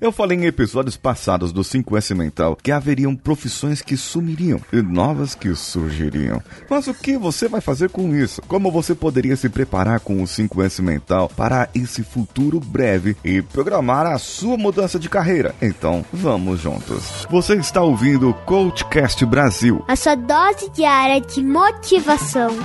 Eu falei em episódios passados do 5S Mental que haveriam profissões que sumiriam e novas que surgiriam. Mas o que você vai fazer com isso? Como você poderia se preparar com o 5S Mental para esse futuro breve e programar a sua mudança de carreira? Então, vamos juntos. Você está ouvindo o Coachcast Brasil. A sua dose diária de motivação.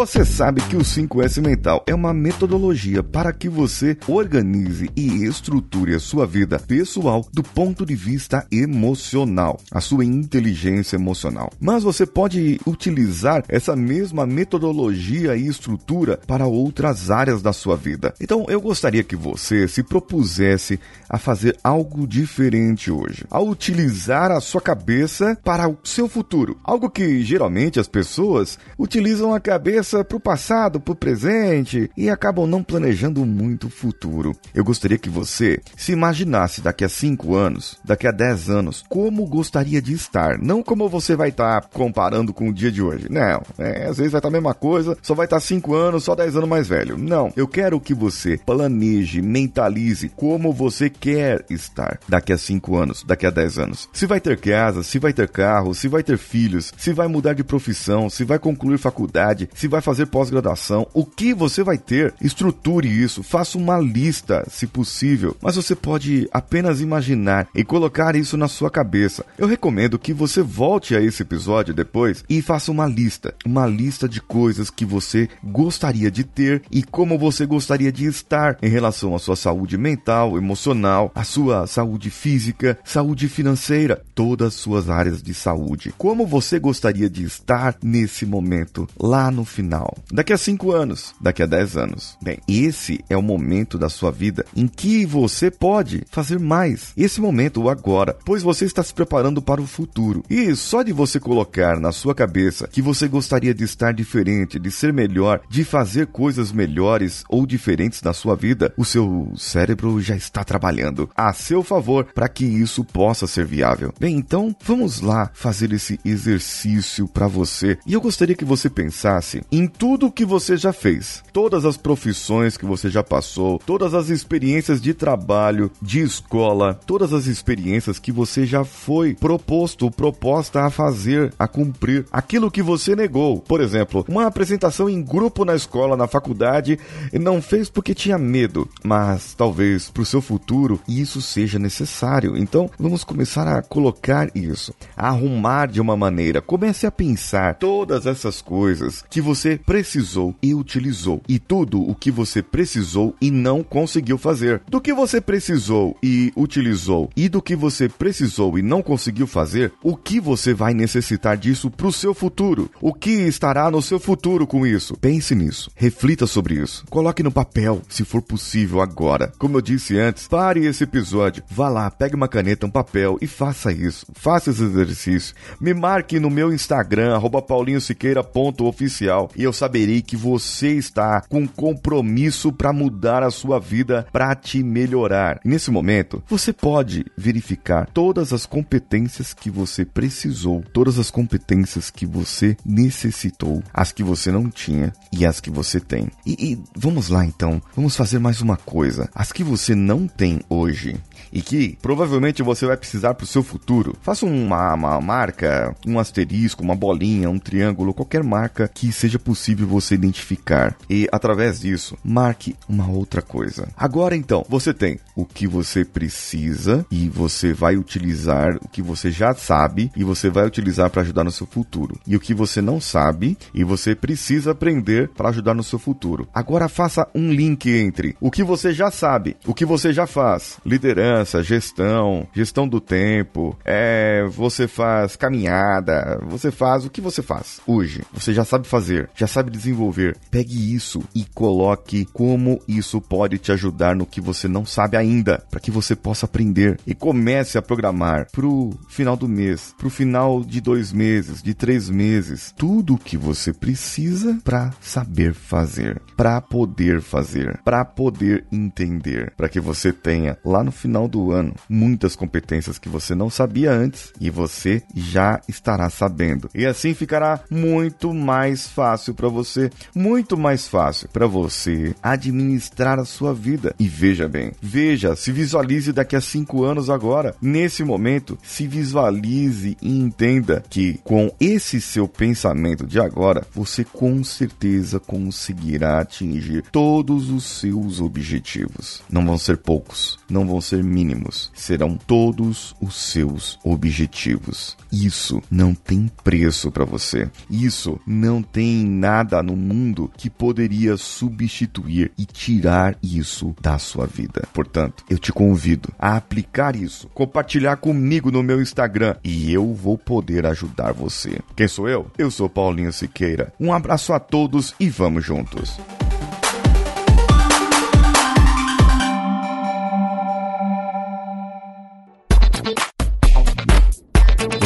Você sabe que o 5S Mental é uma metodologia para que você organize e estruture a sua vida pessoal do ponto de vista emocional, a sua inteligência emocional. Mas você pode utilizar essa mesma metodologia e estrutura para outras áreas da sua vida. Então, eu gostaria que você se propusesse a fazer algo diferente hoje, a utilizar a sua cabeça para o seu futuro, algo que geralmente as pessoas utilizam a cabeça para o passado, para o presente e acabam não planejando muito o futuro. Eu gostaria que você se imaginasse daqui a 5 anos, daqui a 10 anos, como gostaria de estar. Não como você vai estar tá comparando com o dia de hoje. Não, é, às vezes vai estar tá a mesma coisa, só vai estar tá 5 anos, só 10 anos mais velho. Não, eu quero que você planeje, mentalize como você quer estar daqui a 5 anos, daqui a 10 anos. Se vai ter casa, se vai ter carro, se vai ter filhos, se vai mudar de profissão, se vai concluir faculdade, se vai fazer pós-graduação, o que você vai ter, estruture isso, faça uma lista, se possível, mas você pode apenas imaginar e colocar isso na sua cabeça. Eu recomendo que você volte a esse episódio depois e faça uma lista, uma lista de coisas que você gostaria de ter e como você gostaria de estar em relação à sua saúde mental, emocional, à sua saúde física, saúde financeira, todas as suas áreas de saúde. Como você gostaria de estar nesse momento, lá no final. Daqui a 5 anos, daqui a 10 anos. Bem, esse é o momento da sua vida em que você pode fazer mais. Esse momento, o agora, pois você está se preparando para o futuro. E só de você colocar na sua cabeça que você gostaria de estar diferente, de ser melhor, de fazer coisas melhores ou diferentes na sua vida, o seu cérebro já está trabalhando a seu favor para que isso possa ser viável. Bem, então vamos lá fazer esse exercício para você. E eu gostaria que você pensasse em tudo que você já fez, todas as profissões que você já passou, todas as experiências de trabalho, de escola, todas as experiências que você já foi proposto proposta a fazer, a cumprir, aquilo que você negou. Por exemplo, uma apresentação em grupo na escola, na faculdade, não fez porque tinha medo, mas talvez para o seu futuro isso seja necessário. Então, vamos começar a colocar isso, a arrumar de uma maneira. Comece a pensar todas essas coisas que você precisou e utilizou, e tudo o que você precisou e não conseguiu fazer. Do que você precisou e utilizou, e do que você precisou e não conseguiu fazer, o que você vai necessitar disso para o seu futuro? O que estará no seu futuro com isso? Pense nisso, reflita sobre isso, coloque no papel, se for possível agora. Como eu disse antes, pare esse episódio, vá lá, pegue uma caneta, um papel e faça isso. Faça esse exercício. Me marque no meu Instagram, paulinhosiqueira.oficial e eu saberei que você está com compromisso para mudar a sua vida, para te melhorar. E nesse momento, você pode verificar todas as competências que você precisou, todas as competências que você necessitou, as que você não tinha e as que você tem. E, e vamos lá então, vamos fazer mais uma coisa. As que você não tem hoje e que provavelmente você vai precisar para o seu futuro, faça uma, uma marca, um asterisco, uma bolinha, um triângulo, qualquer marca que seja possível você identificar. E através disso, marque uma outra coisa. Agora então, você tem o que você precisa e você vai utilizar o que você já sabe e você vai utilizar para ajudar no seu futuro. E o que você não sabe e você precisa aprender para ajudar no seu futuro. Agora faça um link entre o que você já sabe, o que você já faz, liderança, gestão, gestão do tempo, é, você faz caminhada, você faz o que você faz hoje. Você já sabe fazer. Já sabe desenvolver. Pegue isso e coloque como isso pode te ajudar no que você não sabe ainda, para que você possa aprender e comece a programar pro final do mês, pro final de dois meses, de três meses, tudo o que você precisa para saber fazer, para poder fazer, para poder entender, para que você tenha lá no final do ano muitas competências que você não sabia antes e você já estará sabendo. E assim ficará muito mais fácil para você, muito mais fácil para você administrar a sua vida. E veja bem, veja, se visualize daqui a cinco anos agora, nesse momento, se visualize e entenda que com esse seu pensamento de agora, você com certeza conseguirá atingir todos os seus objetivos. Não vão ser poucos, não vão ser mínimos, serão todos os seus objetivos. Isso não tem preço para você. Isso não tem nada no mundo que poderia substituir e tirar isso da sua vida. Portanto, eu te convido a aplicar isso, compartilhar comigo no meu Instagram e eu vou poder ajudar você. Quem sou eu? Eu sou Paulinho Siqueira. Um abraço a todos e vamos juntos.